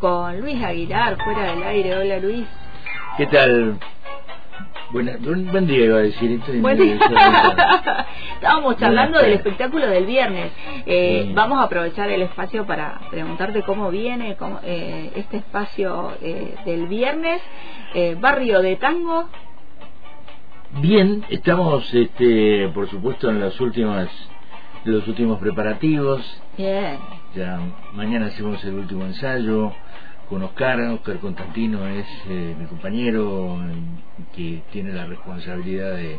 con Luis Aguilar fuera del aire. Hola Luis. ¿Qué tal? Buena, buen, día iba a decir. Buen día. Estábamos charlando del espectáculo del viernes. Eh, Vamos a aprovechar el espacio para preguntarte cómo viene cómo, eh, este espacio eh, del viernes. Eh, barrio de Tango. Bien, estamos, este, por supuesto, en las últimas, los últimos preparativos. Bien. Ya mañana hacemos el último ensayo con Oscar. Oscar Constantino es eh, mi compañero que tiene la responsabilidad de,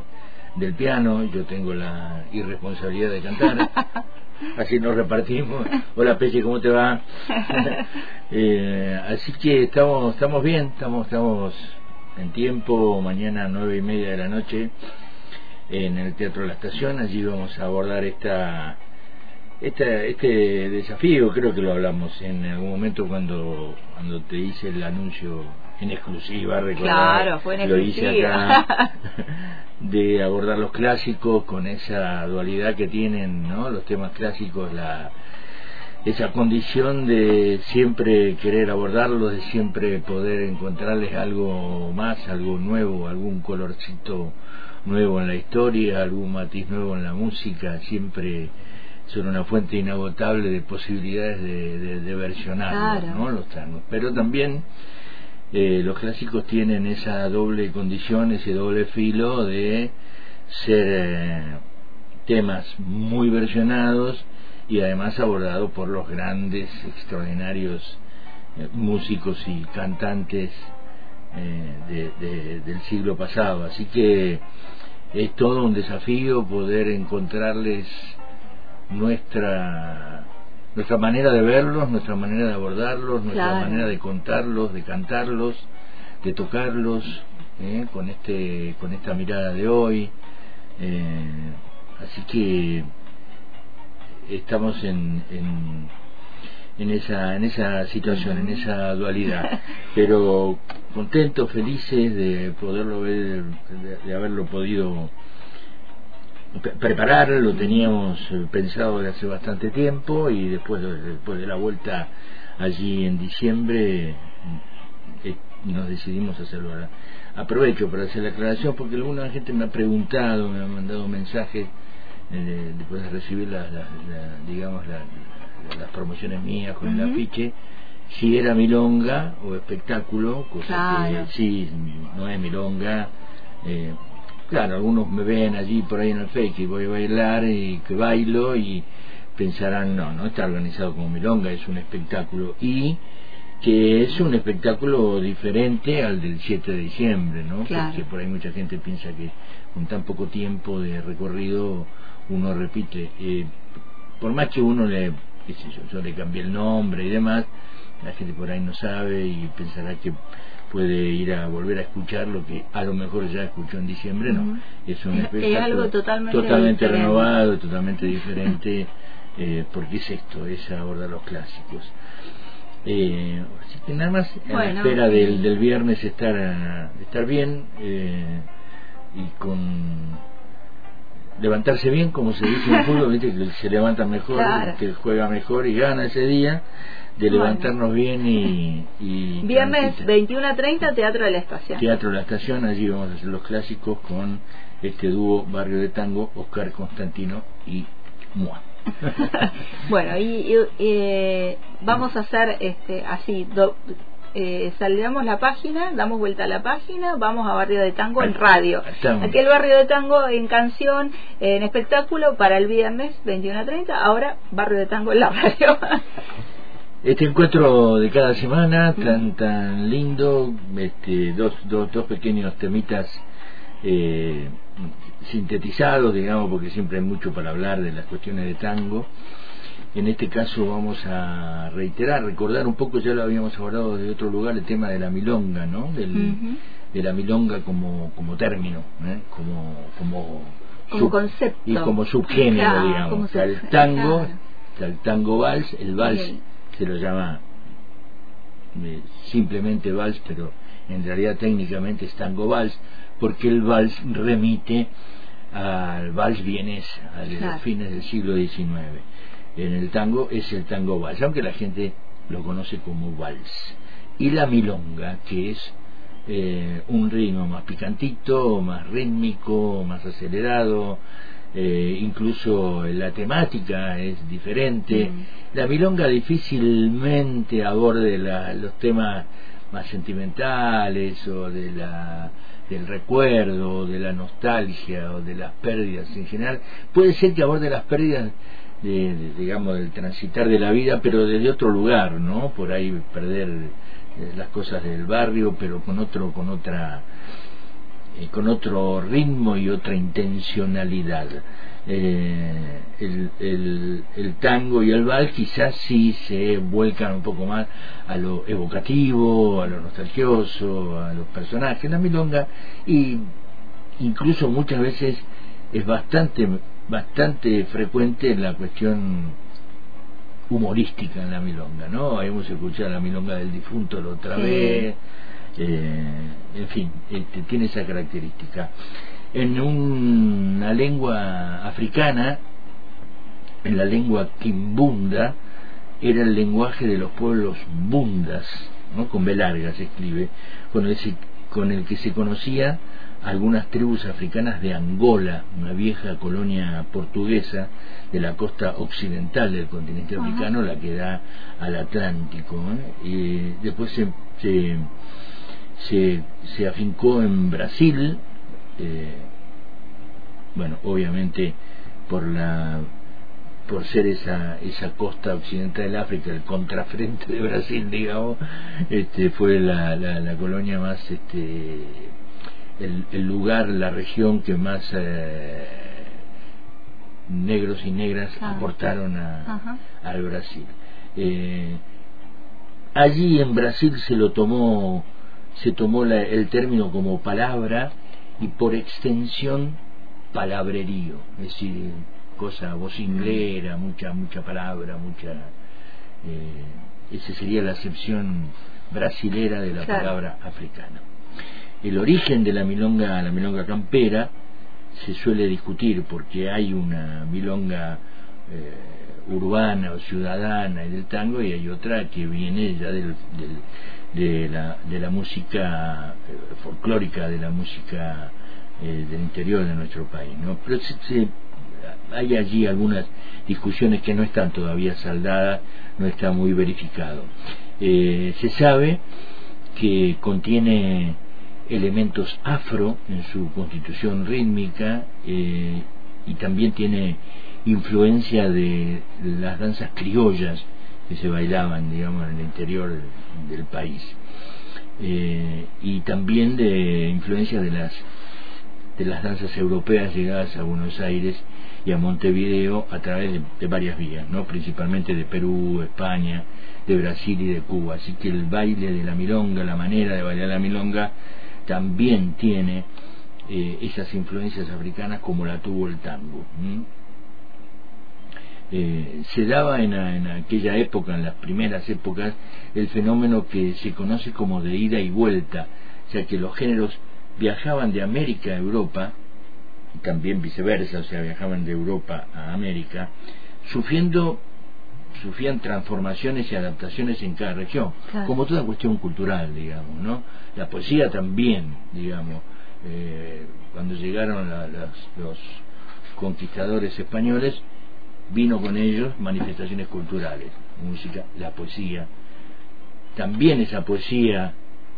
del piano, yo tengo la irresponsabilidad de cantar. Así nos repartimos. Hola Peche, ¿cómo te va? Eh, así que estamos, estamos bien, estamos, estamos en tiempo. Mañana nueve y media de la noche en el Teatro de la Estación. Allí vamos a abordar esta este, este desafío creo que lo hablamos en algún momento cuando cuando te hice el anuncio en exclusiva, claro, fue en lo hice acá, de abordar los clásicos con esa dualidad que tienen ¿no? los temas clásicos, la esa condición de siempre querer abordarlos, de siempre poder encontrarles algo más, algo nuevo, algún colorcito nuevo en la historia, algún matiz nuevo en la música, siempre son una fuente inagotable de posibilidades de, de, versionar ¿no? los tangos. Pero también eh, los clásicos tienen esa doble condición, ese doble filo de ser eh, temas muy versionados y además abordados por los grandes, extraordinarios eh, músicos y cantantes del siglo pasado. Así que es todo un desafío poder encontrarles nuestra nuestra manera de verlos, nuestra manera de abordarlos, nuestra manera de contarlos, de cantarlos, de tocarlos, ¿eh? con este con esta mirada de hoy. Eh, así que estamos en, en, en esa en esa situación, en esa dualidad, pero contentos, felices de poderlo ver, de haberlo podido preparar, lo teníamos eh, pensado de hace bastante tiempo y después, después de la vuelta allí en diciembre eh, nos decidimos hacerlo. Aprovecho para hacer la aclaración porque alguna gente me ha preguntado, me ha mandado mensajes eh, después de recibir la, digamos las promociones mías con el afiche si era milonga o espectáculo, cosa que sí, no es milonga. Eh, Claro, algunos me ven allí por ahí en el fake y voy a bailar y que bailo y pensarán, no, no está organizado como milonga, es un espectáculo y que es un espectáculo diferente al del 7 de diciembre, ¿no? Porque por ahí mucha gente piensa que con tan poco tiempo de recorrido uno repite. Eh, por más que uno le, qué sé yo, yo le cambié el nombre y demás, la gente por ahí no sabe y pensará que puede ir a volver a escuchar lo que a lo mejor ya escuchó en diciembre, no. Es un espectáculo algo totalmente, renovado, totalmente diferente, eh, porque es esto, es abordar los clásicos. Eh, así que nada más en la espera del, del viernes estar, estar bien eh, y con levantarse bien, como se dice en el fútbol, ¿viste? que se levanta mejor, que juega mejor y gana ese día de levantarnos bien y... y Viernes 21 a 30, Teatro de la Estación. Teatro de la Estación, allí vamos a hacer los clásicos con este dúo Barrio de Tango, Oscar Constantino y Mua. bueno, y, eh, vamos a hacer este así, eh, saludamos la página, damos vuelta a la página, vamos a Barrio de Tango en radio. Aquel Barrio de Tango en canción, en espectáculo para el viernes 21 a 30, ahora Barrio de Tango en la radio. Este encuentro de cada semana, tan tan lindo, este, dos, dos, dos pequeños temitas eh, sintetizados, digamos, porque siempre hay mucho para hablar de las cuestiones de tango. En este caso vamos a reiterar, recordar un poco, ya lo habíamos abordado de otro lugar, el tema de la milonga, ¿no? Del, De la milonga como, como término, ¿eh? como, como, como concepto. Y como subgénero, digamos. el tango, el tango vals, el vals se lo llama eh, simplemente vals, pero en realidad técnicamente es tango vals, porque el vals remite al vals vienes a los fines del siglo XIX. en el tango es el tango vals, aunque la gente lo conoce como vals. Y la milonga, que es eh, un ritmo más picantito, más rítmico, más acelerado, eh, incluso la temática es diferente. Mm. La milonga difícilmente aborde los temas más sentimentales o de la del recuerdo, de la nostalgia o de las pérdidas en general. Puede ser que aborde las pérdidas de, digamos del transitar de la vida, pero desde otro lugar, ¿no? Por ahí perder eh, las cosas del barrio, pero con otro con otra eh, con otro ritmo y otra intencionalidad. Eh, el, el, tango y el vals quizás sí se vuelcan un poco más a lo evocativo, a lo nostalgioso, a los personajes, la milonga, y incluso muchas veces es bastante, bastante frecuente la cuestión humorística en la milonga, ¿no? Hemos escuchado la milonga del difunto la otra vez, eh, en fin, este, tiene esa característica en una lengua africana, en la lengua kimbunda, era el lenguaje de los pueblos bundas, ¿no? con B larga se escribe, con el, con el que se conocía algunas tribus africanas de Angola, una vieja colonia portuguesa de la costa occidental del continente africano, la que da al Atlántico. Y después se, se, se afincó en Brasil, eh, bueno, obviamente por la por ser esa esa costa occidental del África, el contrafrente de Brasil, digamos, este fue la, la, colonia más este el, lugar, la región que más eh, negros y negras aportaron a, al Brasil. Eh, allí en Brasil se lo tomó se tomó el término como palabra y por extensión palabrerío, es decir, cosa vocinglera, mucha, mucha palabra, mucha... Eh, esa sería la acepción brasilera de la palabra africana. El origen de la milonga, la milonga campera, se suele discutir porque hay una milonga eh, urbana o ciudadana y del tango y hay otra que viene ya del, de, la, de la música eh, folclórica, de la música eh, del interior de nuestro país. ¿no? Pero hay allí algunas discusiones que no están todavía saldadas, no está muy verificado. Eh, se sabe que contiene elementos afro en su constitución rítmica y también tiene influencia de las danzas criollas que se bailaban, digamos, en el interior del país. y también de influencia de las de las danzas europeas llegadas a Buenos Aires y a Montevideo a través de, varias vías, ¿no? principalmente de Perú, España, de Brasil y de Cuba. Así que el baile de la milonga, la manera de bailar la milonga, también tiene eh, esas influencias africanas como la tuvo el tango. Eh, se daba en, en, aquella época, en las primeras épocas, el fenómeno que se conoce como de ida y vuelta, o sea que los géneros viajaban de América a Europa, y también viceversa, o sea, viajaban de Europa a América, sufriendo sufrían transformaciones y adaptaciones en cada región, como toda cuestión cultural, digamos, ¿no? La poesía también, digamos, eh, cuando llegaron los conquistadores españoles, vino con ellos manifestaciones culturales, música, la poesía. También esa poesía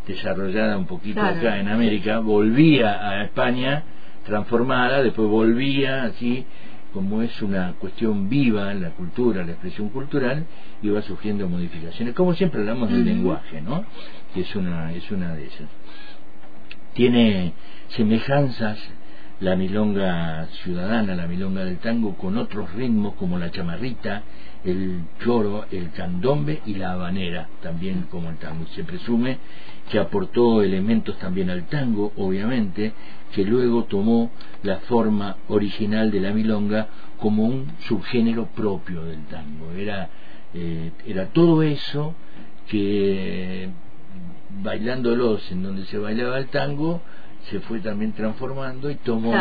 desarrollada un poquito acá en América, volvía a España transformada, después volvía así, como es una cuestión viva en la cultura, la expresión cultural, y va surgiendo modificaciones. Como siempre hablamos del lenguaje, ¿no? Que es una, es una de esas. Tiene semejanzas la milonga ciudadana, la milonga del tango, con otros ritmos como la chamarrita, el choro, el candombe y la habanera, también como el tango. Se presume que aportó elementos también al tango, obviamente, que luego tomó la forma original de la milonga como un subgénero propio del tango. Era, eh, era todo eso que bailándolos en donde se bailaba el tango, se fue también transformando y tomó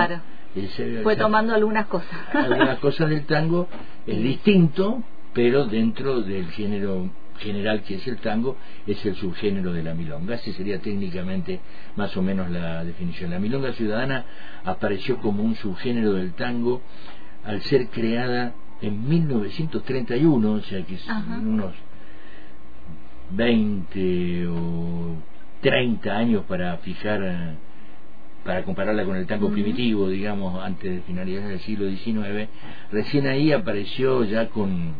fue tomando algunas cosas algunas cosas del tango es distinto pero dentro del género general que es el tango, es el subgénero de la milonga. Esa sería técnicamente más o menos la definición. La milonga ciudadana apareció como un subgénero del tango al ser creada en 1931, o sea que es unos 20 o 30 años para fijar, para compararla con el tango primitivo, digamos, antes de finalidades del siglo XIX, recién ahí apareció ya con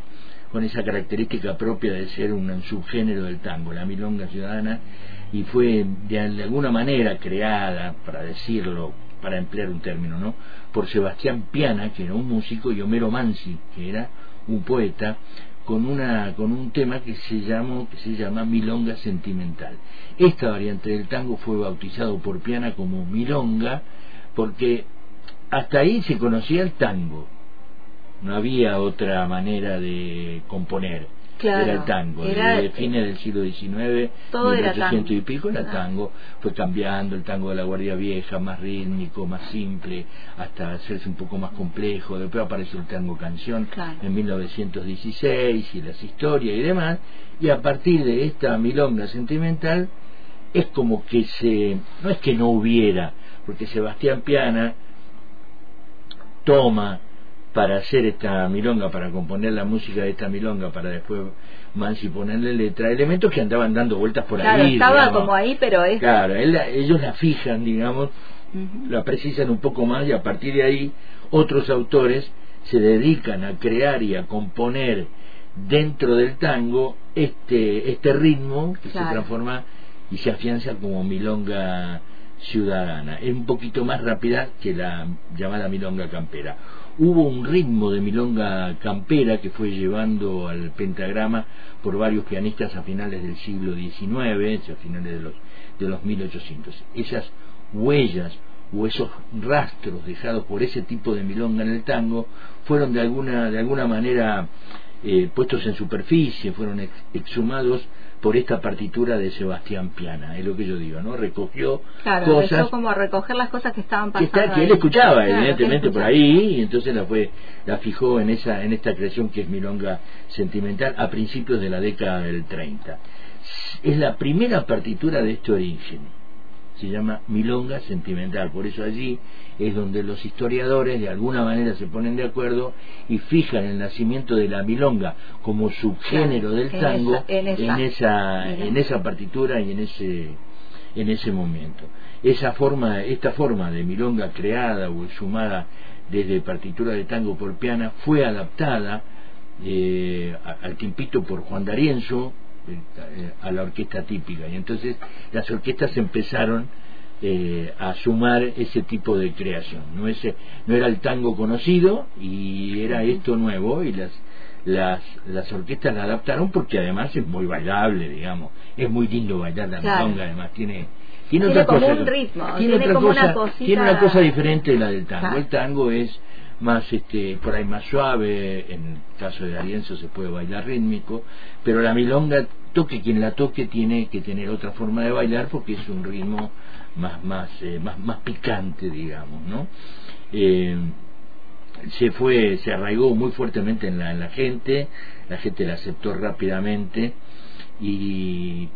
con esa característica propia de ser un subgénero del tango, la milonga ciudadana, y fue de, alguna manera creada, para decirlo, para emplear un término, ¿no? por Sebastián Piana, que era un músico, y Homero Mansi, que era un poeta, con una con un tema que se llamó que se llama milonga sentimental. Esta variante del tango fue bautizado por Piana como milonga porque hasta ahí se conocía el tango, no había otra manera de componer. Era el tango, desde fines del siglo XIX, todo 1800 y pico era tango, fue cambiando el tango de la Guardia Vieja, más rítmico, más simple, hasta hacerse un poco más complejo, después apareció el tango canción en 1916 y las historias y demás, y a partir de esta milonga sentimental es como que se, no es que no hubiera, porque Sebastián Piana toma para hacer esta milonga, para componer la música de esta milonga, para después Mansi ponerle letra, elementos que andaban dando vueltas por ahí. estaba como ahí, pero es... Claro, ellos la fijan, digamos, la precisan un poco más y a partir de ahí otros autores se dedican a crear y a componer dentro del tango este, este ritmo que se transforma y se afianza como milonga ciudadana. Es un poquito más rápida que la llamada milonga campera hubo un ritmo de milonga campera que fue llevando al pentagrama por varios pianistas a finales del siglo XIX, a finales de los, de los 1800. Esas huellas o esos rastros dejados por ese tipo de milonga en el tango fueron de alguna, de alguna manera eh, puestos en superficie, fueron exhumados por esta partitura de Sebastián Piana, es lo que yo digo, ¿no? Recogió claro, cosas... como a recoger las cosas que estaban pasando. Que, él escuchaba, evidentemente, por ahí, y entonces la fue la fijó en esa en esta creación que es Milonga Sentimental a principios de la década del 30. Es la primera partitura de este origen se llama Milonga Sentimental. Por eso allí es donde los historiadores de alguna manera se ponen de acuerdo y fijan el nacimiento de la milonga como subgénero del tango en esa, en esa, partitura y en ese en ese momento. Esa forma, esta forma de milonga creada o sumada desde partitura de tango por piana fue adaptada eh, al tiempito por Juan D'Arienzo, a la orquesta típica. Y entonces las orquestas empezaron eh, a sumar ese tipo de creación. No, ese, no era el tango conocido y era esto nuevo y las, las, las orquestas la adaptaron porque además es muy bailable, digamos. Es muy lindo bailar la milonga, además tiene tiene, otra cosa, un ritmo, tiene, otra cosa, una tiene una cosa diferente de la del tango. El tango es más este por ahí más suave en el caso de Arienzo se puede bailar rítmico pero la milonga toque quien la toque tiene que tener otra forma de bailar porque es un ritmo más más eh, más más picante digamos no eh, se fue se arraigó muy fuertemente en la, en la gente la gente la aceptó rápidamente y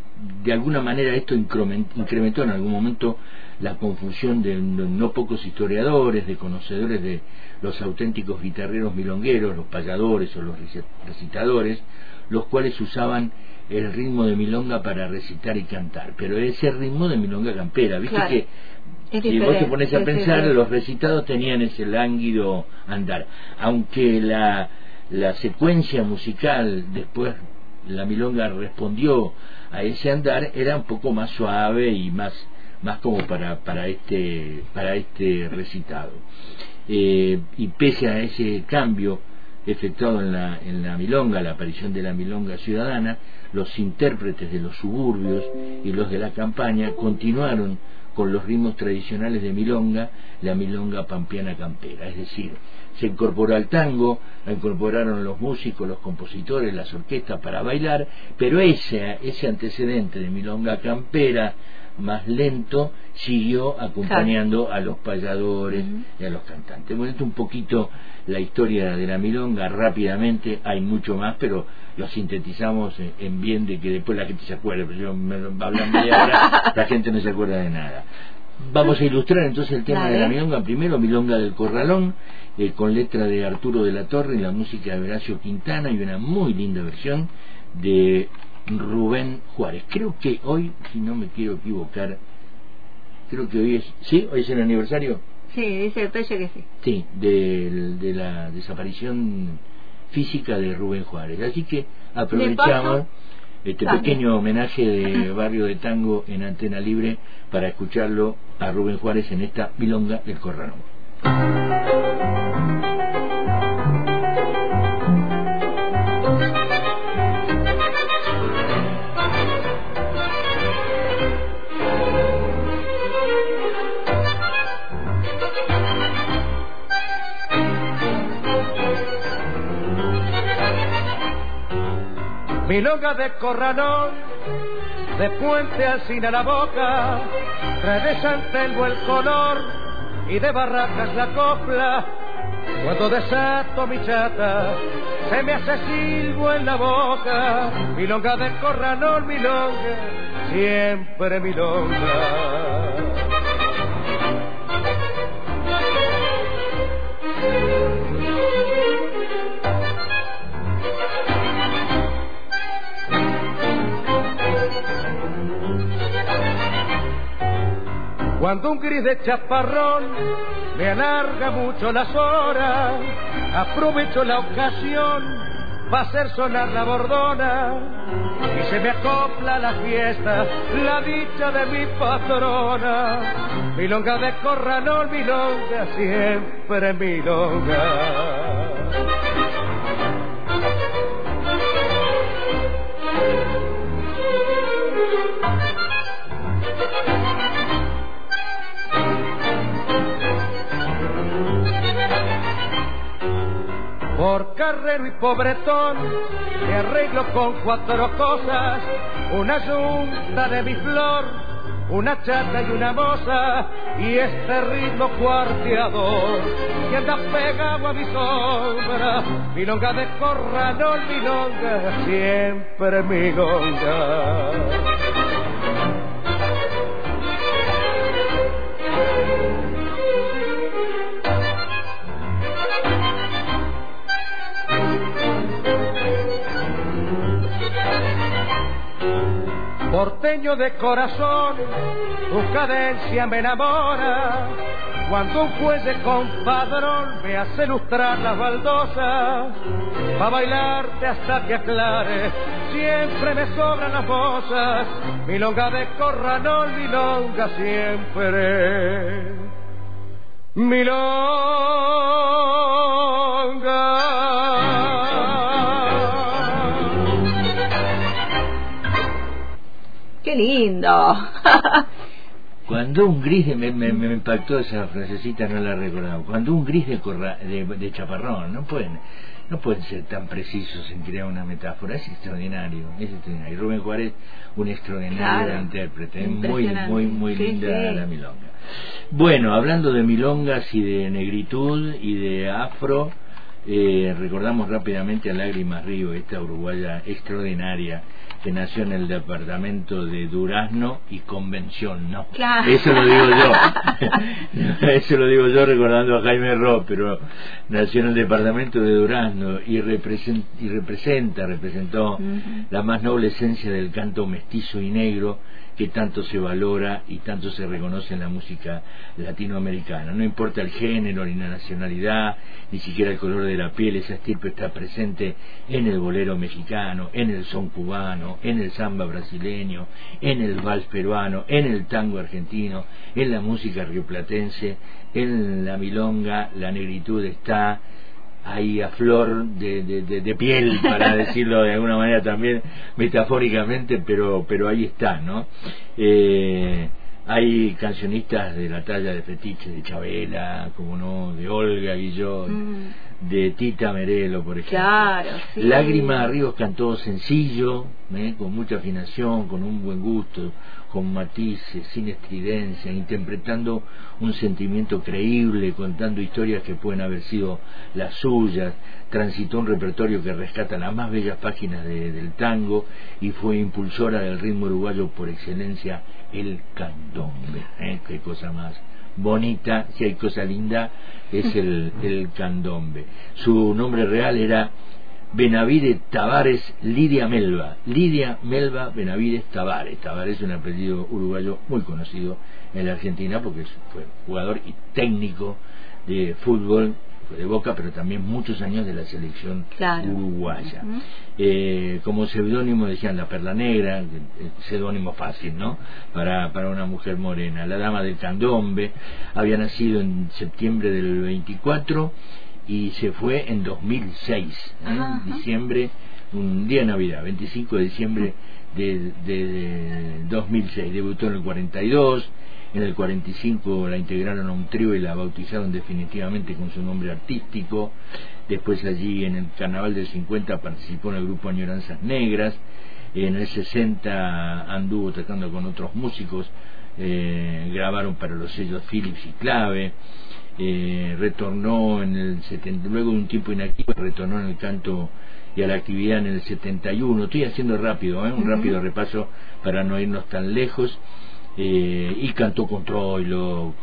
de alguna manera esto incrementó en algún momento la confusión de no pocos historiadores, de conocedores de los auténticos guitarreros milongueros, los payadores o los recitadores, los cuales usaban el ritmo de milonga para recitar y cantar, pero ese ritmo de milonga campera, viste que si vos te pones a pensar, los recitados tenían ese lánguido andar, aunque la, la secuencia musical después la milonga respondió a ese andar era un poco más suave y más más como para para este para este recitado. Eh, y pese a ese cambio efectuado en la, en la milonga, la aparición de la milonga ciudadana, los intérpretes de los suburbios y los de la campaña continuaron con los ritmos tradicionales de milonga, la milonga pampeana campera, es decir, se incorporó al tango, la incorporaron los músicos, los compositores, las orquestas para bailar, pero ese, ese antecedente de milonga campera más lento, siguió acompañando a los payadores y a los cantantes. Bueno, esto un poquito la historia de la milonga rápidamente, hay mucho más, pero lo sintetizamos en bien de que después la gente se acuerde, pero yo me, hablando de ahora, la gente no se acuerda de nada. Vamos a ilustrar entonces el tema de la milonga. Primero, Milonga del Corralón, eh, con letra de Arturo de la Torre y la música de Horacio Quintana y una muy linda versión de Rubén Juárez. Creo que hoy, si no me quiero equivocar, creo que hoy es, ¿sí? ¿Hoy es el aniversario? Sí, dice el pecho que sí. Sí, de, de la desaparición física de Rubén Juárez. Así que aprovechamos este pequeño homenaje de Barrio de Tango en Antena Libre para escucharlo a Rubén Juárez en esta Milonga del Corralón. Milonga de corralón, de puente al cine a la boca, redesante el color y de barracas la copla. Cuando desato mi chata, se me hace silbo en la boca, milonga de corralón, milonga, siempre milonga. Cuando un gris de chaparrón me alarga mucho las horas, aprovecho la ocasión para hacer sonar la bordona y se me acopla la fiesta, la dicha de mi patrona. Milonga de corralón, milonga, siempre milonga. Carrero y pobretón me arreglo con cuatro cosas, una yunta de mi flor, una chata y una moza, y este ritmo cuarteador que anda pegado a mi sombra, milonga de corralón, milonga, siempre milonga. Porteño de corazón, tu cadencia me enamora. Cuando un juez de compadrón me hace lustrar las baldosas, pa' bailarte hasta que aclare, siempre me sobran las cosas, milonga de corralón, milonga siempre. Milonga. Lindo! Cuando un gris, de, me, me, impactó esa frasecita, no la recordaba. Cuando un gris de, de, chaparrón, no pueden, no pueden ser tan precisos en crear una metáfora, es extraordinario, es extraordinario. Rubén Juárez, un extraordinario intérprete, muy, muy, muy linda la milonga. Bueno, hablando de milongas y de negritud y de afro, eh, recordamos rápidamente a Lágrimas Río, esta uruguaya extraordinaria que nació en el departamento de Durazno y Convención, ¿no? Eso lo digo yo. Eso lo digo yo recordando a Jaime Ro, pero nació en el departamento de Durazno y, representa, y representa representó la más noble esencia del canto mestizo y negro que tanto se valora y tanto se reconoce en la música latinoamericana. No importa el género, ni la nacionalidad, ni siquiera el color de la piel, esa estirpe está presente en el bolero mexicano, en el son cubano, en el samba brasileño, en el vals peruano, en el tango argentino, en la música rioplatense, en la milonga, la negritud está ahí a flor de, de, piel, para decirlo de alguna manera también metafóricamente, pero, pero ahí está, ¿no? Eh, hay cancionistas de la talla de Fetiche, de Chabela, como no, de Olga Guillón, mm. de Tita Merelo, por ejemplo. Claro, Lágrima Ríos cantó sencillo, ¿eh? con mucha afinación, con un buen gusto, con matices, sin estridencia, interpretando un sentimiento creíble, contando historias que pueden haber sido las suyas. Transitó un repertorio que rescata las más bellas páginas del tango y fue impulsora del ritmo uruguayo por excelencia, el candombe. ¿eh? Qué cosa más bonita, si hay cosa linda, es el, el candombe. Su nombre real era Benavides Tavares Lidia Melba. Lidia Melba Benavides Tavares. Tavares es un apellido uruguayo muy conocido en la Argentina porque fue jugador y técnico de fútbol de Boca, pero también muchos años de la selección uruguaya. eh, como seudónimo decían La Perla Negra, seudónimo fácil, ¿no? Para, para una mujer morena. La Dama del Candombe había nacido en septiembre del 24 y se fue en 2006, en ¿eh? diciembre, un día de Navidad, 25 de diciembre de, de, de 2006. Debutó en el 42 en el 45 la integraron a un trío y la bautizaron definitivamente con su nombre artístico. Después allí en el carnaval del 50 participó en el grupo Añoranzas Negras. En el 60 anduvo tratando con otros músicos. Eh, grabaron para los sellos Philips y Clave. Eh, retornó en el 70, luego de un tiempo inactivo, retornó en el canto y a la actividad en el 71. Estoy haciendo rápido, ¿eh? un rápido repaso para no irnos tan lejos. Eh, y cantó con Troilo,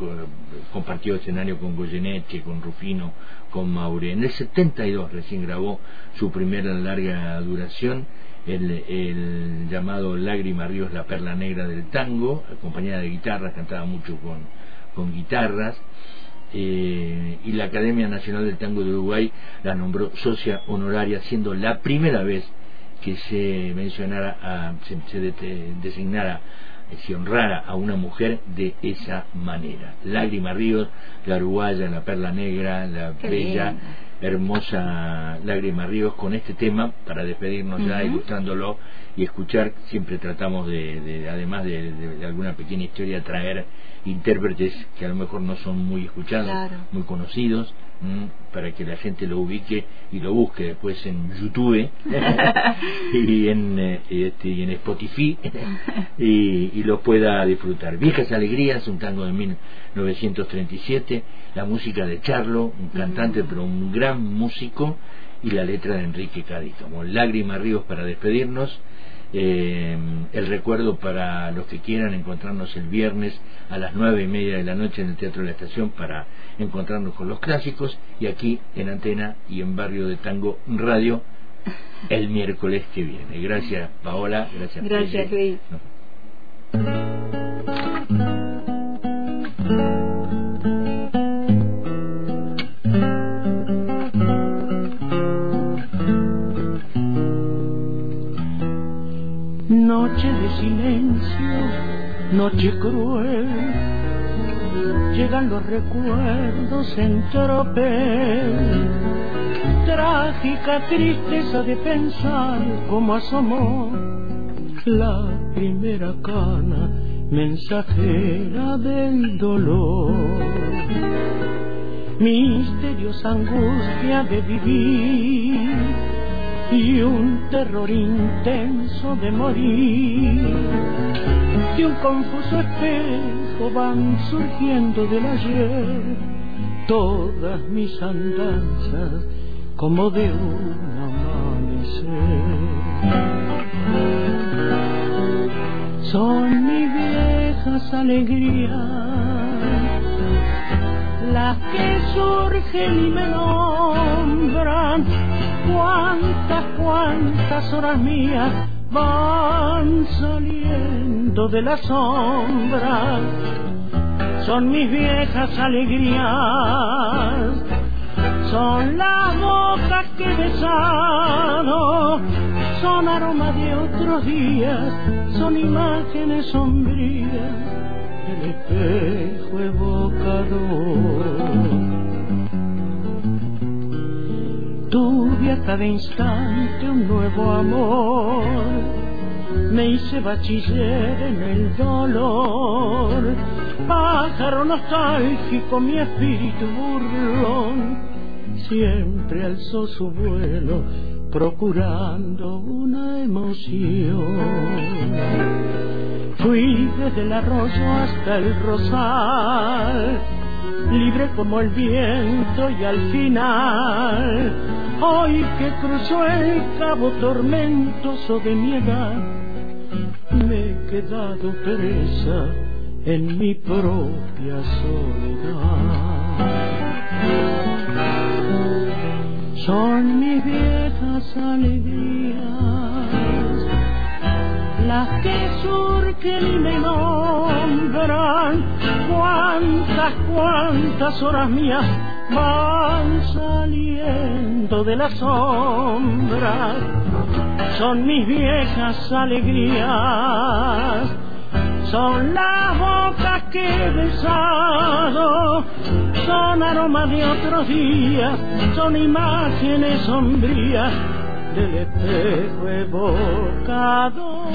compartió escenario con Goyeneche, con Rufino, con Maure. En el 72 recién grabó su primera larga duración, el, llamado Lágrima Ríos, la perla negra del tango, acompañada de guitarras, cantaba mucho con, con guitarras. Eh, y la Academia Nacional del Tango de Uruguay la nombró socia honoraria, siendo la primera vez que se mencionara, a, se, se designara se honrara a una mujer de esa manera. Lágrima Ríos, la uruguaya, la perla negra, la bella, hermosa Lágrima Ríos, con este tema, para despedirnos ya, ilustrándolo y escuchar, siempre tratamos de, además de, alguna pequeña historia, traer intérpretes que a lo mejor no son muy escuchados, muy conocidos, para que la gente lo ubique y lo busque después en YouTube y, en, eh, este, y en Spotify y, y, lo pueda disfrutar. Viejas Alegrías, un tango de 1937, la música de Charlo, un cantante pero un gran músico, y la letra de Enrique Cádiz, como Lágrimas Ríos para despedirnos eh, el recuerdo para los que quieran encontrarnos el viernes a las nueve y media de la noche en el Teatro de la Estación para encontrarnos con los clásicos y aquí en Antena y en Barrio de Tango Radio el miércoles que viene. Gracias Paola, gracias. Gracias Luis. Silencio, noche cruel, llegan los recuerdos en tropel. Trágica tristeza de pensar cómo asomó la primera cana mensajera del dolor. Misteriosa angustia de vivir y un terror intenso de morir. Y un confuso espejo van surgiendo del ayer todas mis andanzas como de un amanecer. Son mis viejas alegrías las que surgen y me nombran cuántas, cuántas horas mías van saliendo de la sombra. Son mis viejas alegrías, son las bocas que he son aromas de otros días, son imágenes sombrías del espejo evocador Tuve a cada instante un nuevo amor, me hice bachiller en el dolor, pájaro nostálgico mi espíritu burlón, siempre alzó su vuelo procurando una emoción. Fui desde el arroyo hasta el rosal, libre como el viento y al final, hoy que cruzó el cabo tormentoso de mi edad, me he quedado presa en mi propia soledad. Son mis viejas alegrías, las que surgen y me nombran, cuántas, cuántas horas mías van saliendo de las sombras, son mis viejas alegrías. Son las bocas que he besado, son aromas de otros días, son imágenes sombrías del espejo evocado.